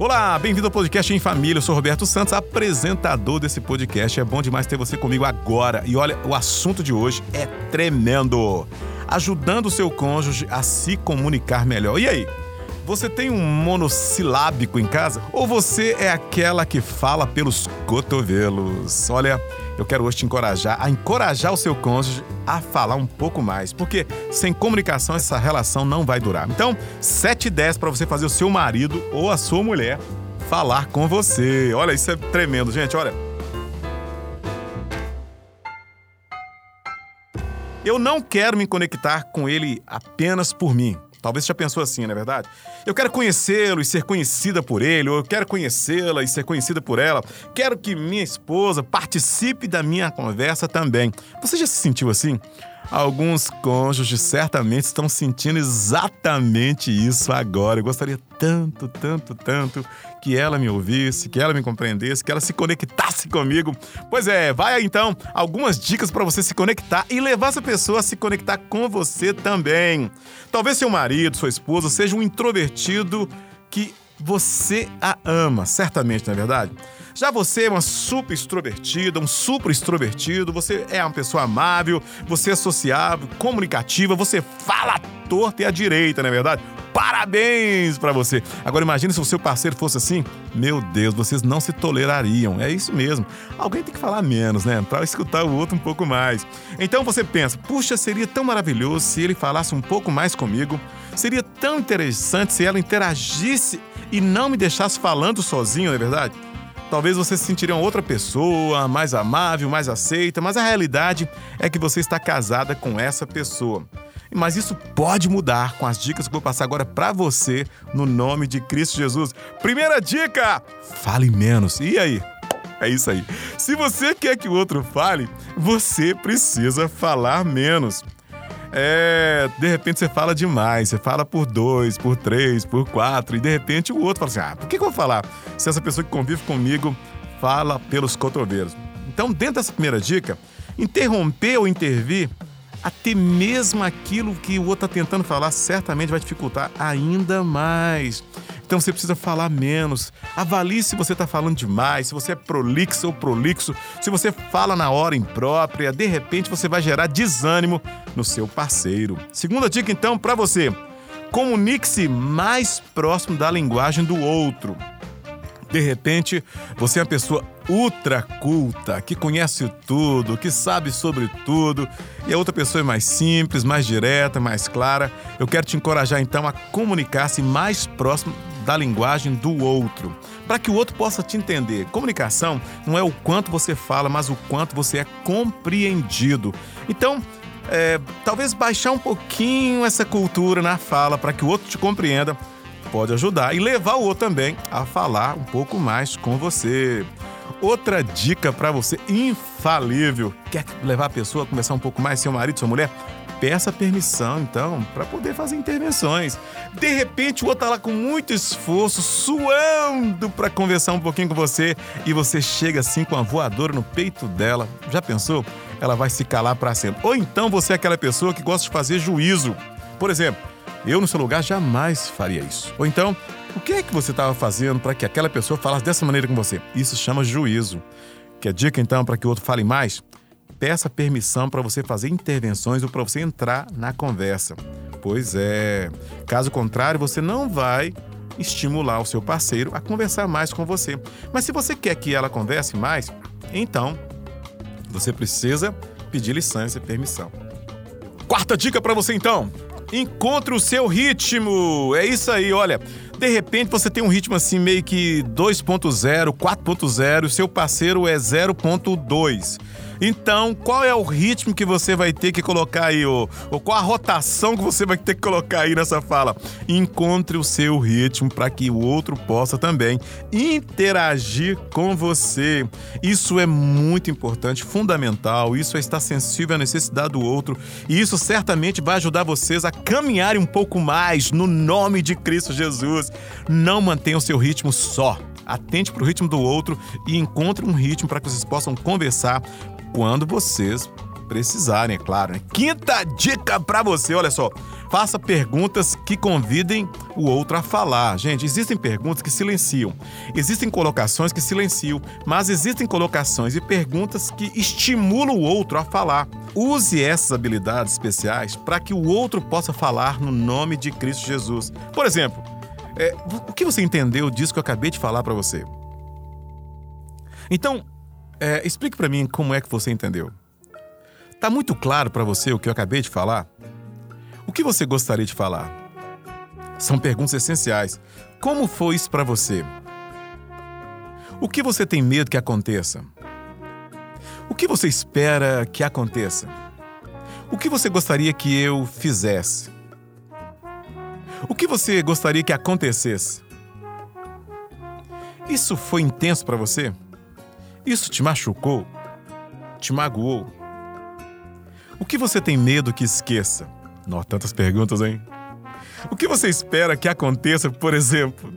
Olá, bem-vindo ao podcast Em Família. Eu sou Roberto Santos, apresentador desse podcast. É bom demais ter você comigo agora. E olha, o assunto de hoje é tremendo. Ajudando o seu cônjuge a se comunicar melhor. E aí? Você tem um monossilábico em casa? Ou você é aquela que fala pelos cotovelos? Olha, eu quero hoje te encorajar a encorajar o seu cônjuge a falar um pouco mais, porque sem comunicação essa relação não vai durar. Então, 7 e 10 para você fazer o seu marido ou a sua mulher falar com você. Olha, isso é tremendo, gente, olha. Eu não quero me conectar com ele apenas por mim. Talvez você já pensou assim, não é verdade? Eu quero conhecê-lo e ser conhecida por ele, ou eu quero conhecê-la e ser conhecida por ela. Quero que minha esposa participe da minha conversa também. Você já se sentiu assim? Alguns cônjuges certamente estão sentindo exatamente isso agora. Eu gostaria tanto, tanto, tanto que ela me ouvisse, que ela me compreendesse, que ela se conectasse comigo. Pois é, vai então algumas dicas para você se conectar e levar essa pessoa a se conectar com você também. Talvez seu marido, sua esposa seja um introvertido que você a ama, certamente, não é verdade? Já você é uma super extrovertida, um super extrovertido, você é uma pessoa amável, você é sociável, comunicativa, você fala à torta e à direita, não é verdade? Parabéns para você! Agora imagine se o seu parceiro fosse assim. Meu Deus, vocês não se tolerariam. É isso mesmo. Alguém tem que falar menos, né? Para escutar o outro um pouco mais. Então você pensa, puxa, seria tão maravilhoso se ele falasse um pouco mais comigo. Seria tão interessante se ela interagisse e não me deixasse falando sozinho, não é verdade? Talvez você se sentiria outra pessoa, mais amável, mais aceita, mas a realidade é que você está casada com essa pessoa. Mas isso pode mudar com as dicas que eu vou passar agora para você no nome de Cristo Jesus. Primeira dica: fale menos. E aí? É isso aí. Se você quer que o outro fale, você precisa falar menos. É, de repente você fala demais, você fala por dois, por três, por quatro, e de repente o outro fala assim: ah, por que, que eu vou falar? Se essa pessoa que convive comigo fala pelos cotovelos. Então, dentro dessa primeira dica, interromper ou intervir até mesmo aquilo que o outro está tentando falar certamente vai dificultar ainda mais. Então você precisa falar menos. Avalie se você está falando demais, se você é prolixo ou prolixo, se você fala na hora imprópria, de repente você vai gerar desânimo no seu parceiro. Segunda dica então para você: comunique-se mais próximo da linguagem do outro. De repente, você é uma pessoa ultra culta, que conhece tudo, que sabe sobre tudo, e a outra pessoa é mais simples, mais direta, mais clara. Eu quero te encorajar então a comunicar-se mais próximo da linguagem do outro, para que o outro possa te entender. Comunicação não é o quanto você fala, mas o quanto você é compreendido. Então, é, talvez baixar um pouquinho essa cultura na fala para que o outro te compreenda pode ajudar e levar o outro também a falar um pouco mais com você. Outra dica para você infalível: quer levar a pessoa a conversar um pouco mais, seu marido, sua mulher? Peça permissão, então, para poder fazer intervenções. De repente, o outro tá lá com muito esforço, suando para conversar um pouquinho com você e você chega assim com a voadora no peito dela. Já pensou? Ela vai se calar para sempre. Ou então você é aquela pessoa que gosta de fazer juízo. Por exemplo, eu, no seu lugar, jamais faria isso. Ou então, o que é que você estava fazendo para que aquela pessoa falasse dessa maneira com você? Isso chama juízo. Que dica, então, para que o outro fale mais? Peça permissão para você fazer intervenções ou para você entrar na conversa. Pois é. Caso contrário, você não vai estimular o seu parceiro a conversar mais com você. Mas se você quer que ela converse mais, então você precisa pedir licença e permissão. Quarta dica para você então. Encontre o seu ritmo. É isso aí, olha. De repente você tem um ritmo assim meio que 2.0, 4.0, seu parceiro é 0.2. Então, qual é o ritmo que você vai ter que colocar aí, ou, ou qual a rotação que você vai ter que colocar aí nessa fala? Encontre o seu ritmo para que o outro possa também interagir com você. Isso é muito importante, fundamental. Isso é estar sensível à necessidade do outro. E isso certamente vai ajudar vocês a caminharem um pouco mais no nome de Cristo Jesus. Não mantenha o seu ritmo só atente para o ritmo do outro e encontre um ritmo para que vocês possam conversar quando vocês precisarem, é claro. Né? Quinta dica para você, olha só. Faça perguntas que convidem o outro a falar. Gente, existem perguntas que silenciam. Existem colocações que silenciam, mas existem colocações e perguntas que estimulam o outro a falar. Use essas habilidades especiais para que o outro possa falar no nome de Cristo Jesus. Por exemplo, é, o que você entendeu disso que eu acabei de falar para você? Então, é, explique para mim como é que você entendeu. Tá muito claro para você o que eu acabei de falar? O que você gostaria de falar? São perguntas essenciais. Como foi isso para você? O que você tem medo que aconteça? O que você espera que aconteça? O que você gostaria que eu fizesse? O que você gostaria que acontecesse? Isso foi intenso para você? Isso te machucou? Te magoou? O que você tem medo que esqueça? Não, tantas perguntas, hein? O que você espera que aconteça, por exemplo?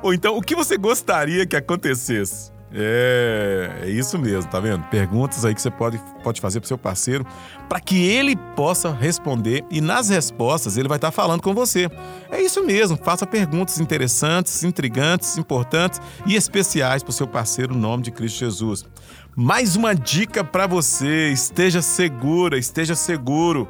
Ou então, o que você gostaria que acontecesse? É, é isso mesmo, tá vendo? Perguntas aí que você pode, pode fazer pro seu parceiro para que ele possa responder e nas respostas ele vai estar tá falando com você. É isso mesmo, faça perguntas interessantes, intrigantes, importantes e especiais pro seu parceiro no nome de Cristo Jesus. Mais uma dica para você: esteja segura, esteja seguro.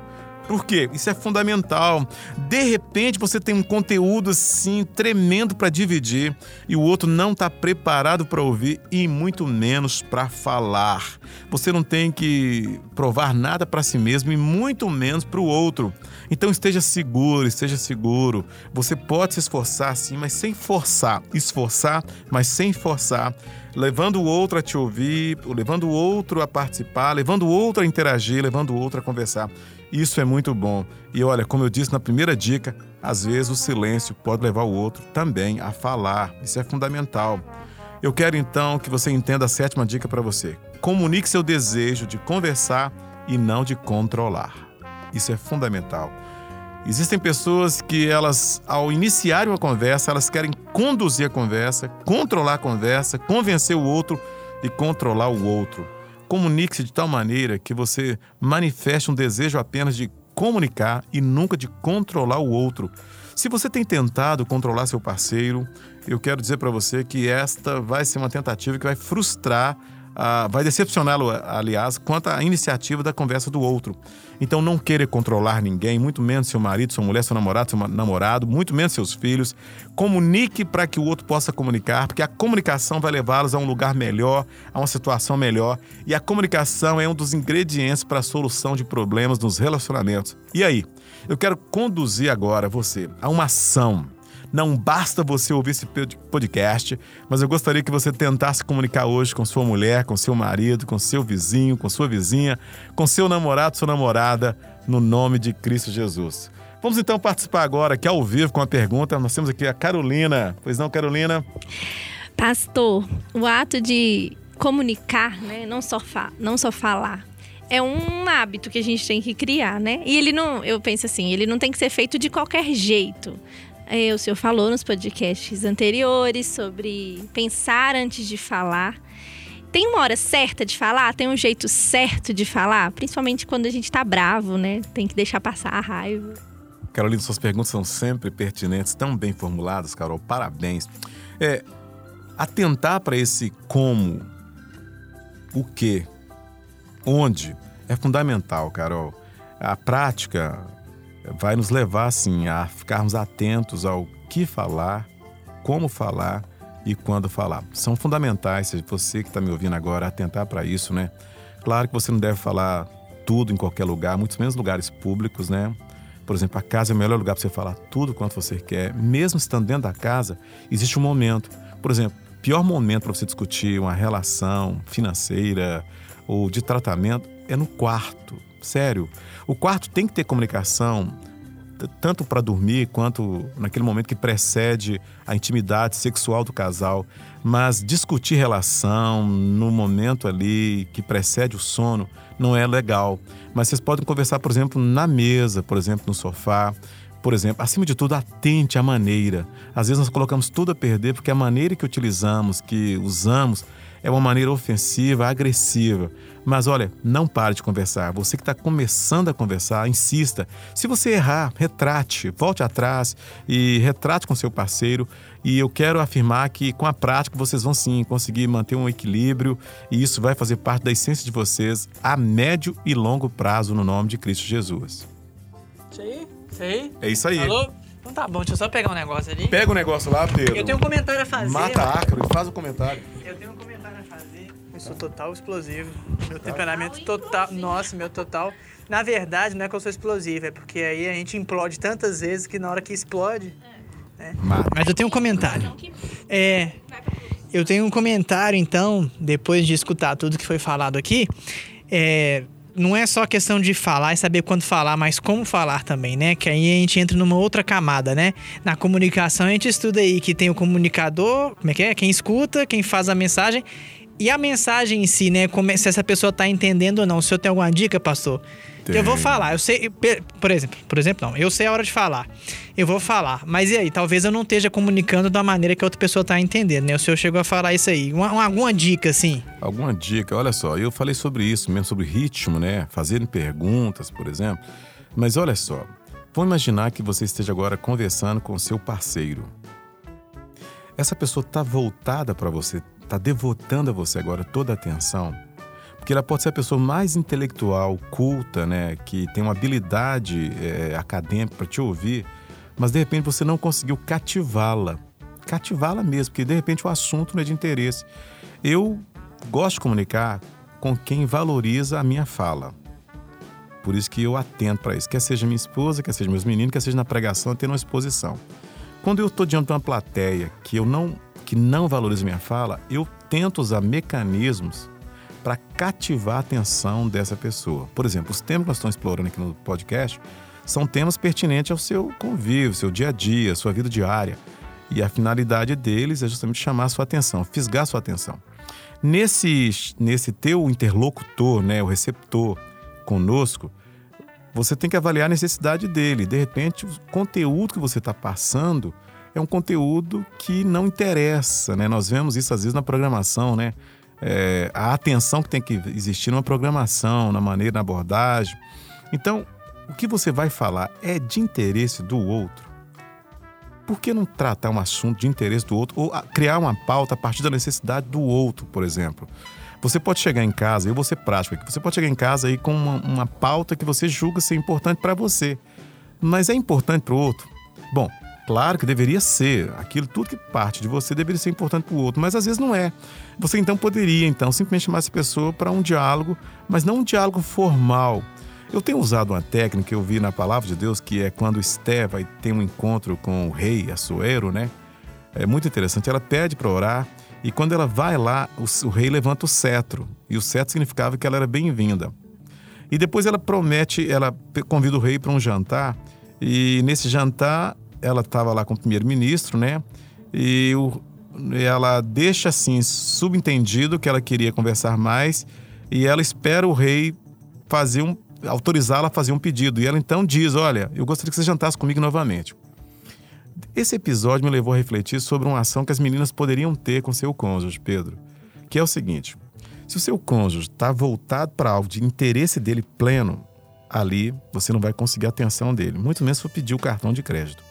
Por quê? Isso é fundamental. De repente você tem um conteúdo assim tremendo para dividir e o outro não está preparado para ouvir e muito menos para falar. Você não tem que provar nada para si mesmo e muito menos para o outro. Então esteja seguro, esteja seguro. Você pode se esforçar sim, mas sem forçar. Esforçar, mas sem forçar levando o outro a te ouvir, levando o outro a participar, levando o outro a interagir, levando o outro a conversar. Isso é muito bom. E olha, como eu disse na primeira dica, às vezes o silêncio pode levar o outro também a falar. Isso é fundamental. Eu quero então que você entenda a sétima dica para você. Comunique seu desejo de conversar e não de controlar. Isso é fundamental. Existem pessoas que elas, ao iniciar uma conversa, elas querem conduzir a conversa, controlar a conversa, convencer o outro e controlar o outro. Comunique-se de tal maneira que você manifeste um desejo apenas de comunicar e nunca de controlar o outro. Se você tem tentado controlar seu parceiro, eu quero dizer para você que esta vai ser uma tentativa que vai frustrar ah, vai decepcioná-lo, aliás, quanto à iniciativa da conversa do outro. Então, não querer controlar ninguém, muito menos seu marido, sua mulher, seu namorado, seu namorado, muito menos seus filhos. Comunique para que o outro possa comunicar, porque a comunicação vai levá-los a um lugar melhor, a uma situação melhor. E a comunicação é um dos ingredientes para a solução de problemas nos relacionamentos. E aí? Eu quero conduzir agora você a uma ação não basta você ouvir esse podcast, mas eu gostaria que você tentasse comunicar hoje com sua mulher, com seu marido, com seu vizinho, com sua vizinha, com seu namorado, sua namorada, no nome de Cristo Jesus. Vamos então participar agora aqui ao vivo com a pergunta. Nós temos aqui a Carolina. Pois não, Carolina? Pastor, o ato de comunicar, né, não só, não só falar, é um hábito que a gente tem que criar, né? E ele não, eu penso assim, ele não tem que ser feito de qualquer jeito. É, o senhor falou nos podcasts anteriores sobre pensar antes de falar. Tem uma hora certa de falar? Tem um jeito certo de falar? Principalmente quando a gente tá bravo, né? Tem que deixar passar a raiva. Carolina, suas perguntas são sempre pertinentes, tão bem formuladas, Carol. Parabéns. É, atentar para esse como, o que, onde, é fundamental, Carol. A prática vai nos levar, assim, a ficarmos atentos ao que falar, como falar e quando falar. São fundamentais, você que está me ouvindo agora, atentar para isso, né? Claro que você não deve falar tudo em qualquer lugar, muito menos lugares públicos, né? Por exemplo, a casa é o melhor lugar para você falar tudo quanto você quer. Mesmo estando dentro da casa, existe um momento. Por exemplo, pior momento para você discutir uma relação financeira ou de tratamento é no quarto. Sério. O quarto tem que ter comunicação, tanto para dormir quanto naquele momento que precede a intimidade sexual do casal. Mas discutir relação no momento ali que precede o sono não é legal. Mas vocês podem conversar, por exemplo, na mesa, por exemplo, no sofá. Por exemplo, acima de tudo, atente à maneira. Às vezes nós colocamos tudo a perder porque a maneira que utilizamos, que usamos, é uma maneira ofensiva, agressiva. Mas olha, não pare de conversar. Você que está começando a conversar, insista. Se você errar, retrate, volte atrás e retrate com seu parceiro. E eu quero afirmar que com a prática vocês vão sim conseguir manter um equilíbrio e isso vai fazer parte da essência de vocês a médio e longo prazo no nome de Cristo Jesus. Isso aí? Isso aí? É isso aí. Alô? Então tá bom, deixa eu só pegar um negócio ali. Pega o negócio lá, Pedro. Eu tenho um comentário a fazer. Mata ácaro e faz o comentário. Eu tenho um comentário a sou total explosivo. Meu temperamento total. Nossa, meu total. Na verdade, não é que eu sou explosivo, é porque aí a gente implode tantas vezes que na hora que explode. né? Mas eu tenho um comentário. É. Eu tenho um comentário, então, depois de escutar tudo que foi falado aqui. É, não é só questão de falar e saber quando falar, mas como falar também, né? Que aí a gente entra numa outra camada, né? Na comunicação a gente estuda aí que tem o comunicador, como é que é? Quem escuta, quem faz a mensagem. E a mensagem em si, né? Como se essa pessoa tá entendendo ou não. O senhor tem alguma dica, pastor? Eu vou falar, eu sei, por exemplo, por exemplo, não, eu sei a hora de falar. Eu vou falar, mas e aí? Talvez eu não esteja comunicando da maneira que a outra pessoa tá entendendo, né? O senhor chegou a falar isso aí. Uma, uma- alguma dica, assim? Alguma dica? Olha só, eu falei sobre isso mesmo, sobre ritmo, né? Fazendo perguntas, por exemplo. Mas olha só, vamos imaginar que você esteja agora conversando com seu parceiro. Essa pessoa está voltada para você, está devotando a você agora toda a atenção. Porque ela pode ser a pessoa mais intelectual, culta, né? Que tem uma habilidade eh, acadêmica para te ouvir, mas de repente você não conseguiu cativá-la. Cativá-la mesmo, porque de repente o assunto não é de interesse. Eu gosto de comunicar com quem valoriza a minha fala. Por isso que eu atento para isso. Quer seja minha esposa, quer seja meus meninos, quer seja na pregação, tendo uma exposição. Quando eu estou diante de uma plateia que eu não que não valoriza minha fala, eu tento usar mecanismos para cativar a atenção dessa pessoa. Por exemplo, os temas que nós estamos explorando aqui no podcast são temas pertinentes ao seu convívio, seu dia a dia, sua vida diária. E a finalidade deles é justamente chamar a sua atenção, fisgar a sua atenção. Nesse, nesse teu interlocutor, né, o receptor conosco, você tem que avaliar a necessidade dele. De repente, o conteúdo que você está passando é um conteúdo que não interessa, né? Nós vemos isso às vezes na programação, né? É, a atenção que tem que existir numa programação, na maneira, na abordagem. Então, o que você vai falar é de interesse do outro. Por que não tratar um assunto de interesse do outro ou ah, criar uma pauta a partir da necessidade do outro, por exemplo? Você pode chegar em casa, eu vou ser prático aqui, você pode chegar em casa aí com uma, uma pauta que você julga ser importante para você, mas é importante para o outro? Bom, claro que deveria ser, aquilo tudo que parte de você deveria ser importante para o outro, mas às vezes não é. Você então poderia então simplesmente chamar essa pessoa para um diálogo, mas não um diálogo formal. Eu tenho usado uma técnica que eu vi na palavra de Deus, que é quando Esté vai ter um encontro com o rei Assuero, né? É muito interessante. Ela pede para orar e quando ela vai lá, o, o rei levanta o cetro. E o cetro significava que ela era bem-vinda. E depois ela promete, ela convida o rei para um jantar. E nesse jantar, ela estava lá com o primeiro-ministro, né? E o- ela deixa assim subentendido que ela queria conversar mais. E ela espera o rei fazer um autorizá-la a fazer um pedido. E ela então diz: Olha, eu gostaria que você jantasse comigo novamente. Esse episódio me levou a refletir sobre uma ação que as meninas poderiam ter com seu cônjuge, Pedro, que é o seguinte: se o seu cônjuge está voltado para algo de interesse dele pleno, ali você não vai conseguir a atenção dele, muito menos se pedir o cartão de crédito.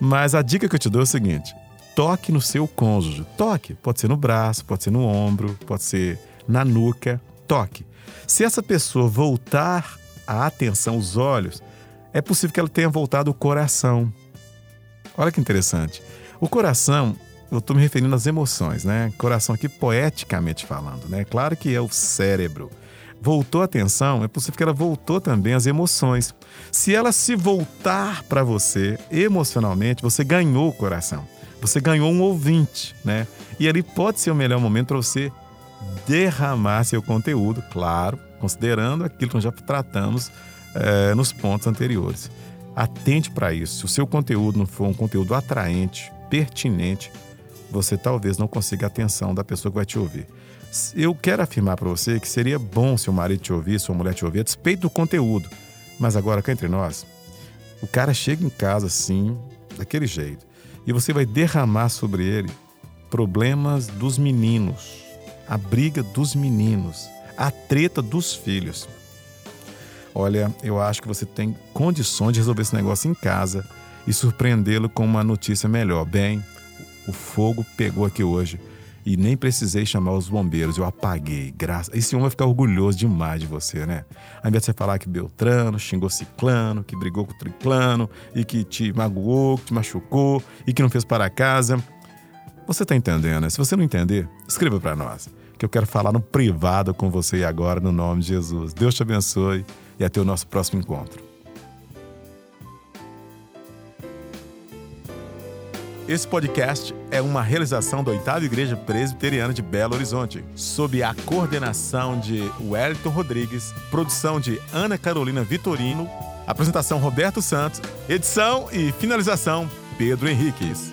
Mas a dica que eu te dou é o seguinte: toque no seu cônjuge. Toque. Pode ser no braço, pode ser no ombro, pode ser na nuca. Toque. Se essa pessoa voltar a atenção, os olhos, é possível que ela tenha voltado o coração. Olha que interessante. O coração, eu estou me referindo às emoções, né? Coração aqui poeticamente falando, né? Claro que é o cérebro. Voltou a atenção, é possível que ela voltou também às emoções. Se ela se voltar para você emocionalmente, você ganhou o coração. Você ganhou um ouvinte, né? E ali pode ser o melhor momento para você derramar seu conteúdo, claro, considerando aquilo que nós já tratamos eh, nos pontos anteriores. Atente para isso. Se o seu conteúdo não for um conteúdo atraente, pertinente, você talvez não consiga a atenção da pessoa que vai te ouvir. Eu quero afirmar para você que seria bom seu marido te ouvir, sua mulher te ouvir, a despeito do conteúdo. Mas agora, cá entre nós, O cara chega em casa assim, daquele jeito, e você vai derramar sobre ele problemas dos meninos, a briga dos meninos, a treta dos filhos. Olha, eu acho que você tem condições de resolver esse negócio em casa e surpreendê-lo com uma notícia melhor. Bem, o fogo pegou aqui hoje e nem precisei chamar os bombeiros, eu apaguei. Graças. Esse homem vai ficar orgulhoso demais de você, né? Ao invés de você falar que Beltrano xingou Ciclano, que brigou com o Triclano e que te magoou, que te machucou e que não fez para casa. Você tá entendendo, né? Se você não entender, escreva para nós, que eu quero falar no privado com você agora, no nome de Jesus. Deus te abençoe e até o nosso próximo encontro. Esse podcast é uma realização da Oitava Igreja Presbiteriana de Belo Horizonte, sob a coordenação de Wellington Rodrigues, produção de Ana Carolina Vitorino, apresentação Roberto Santos, edição e finalização Pedro Henriques.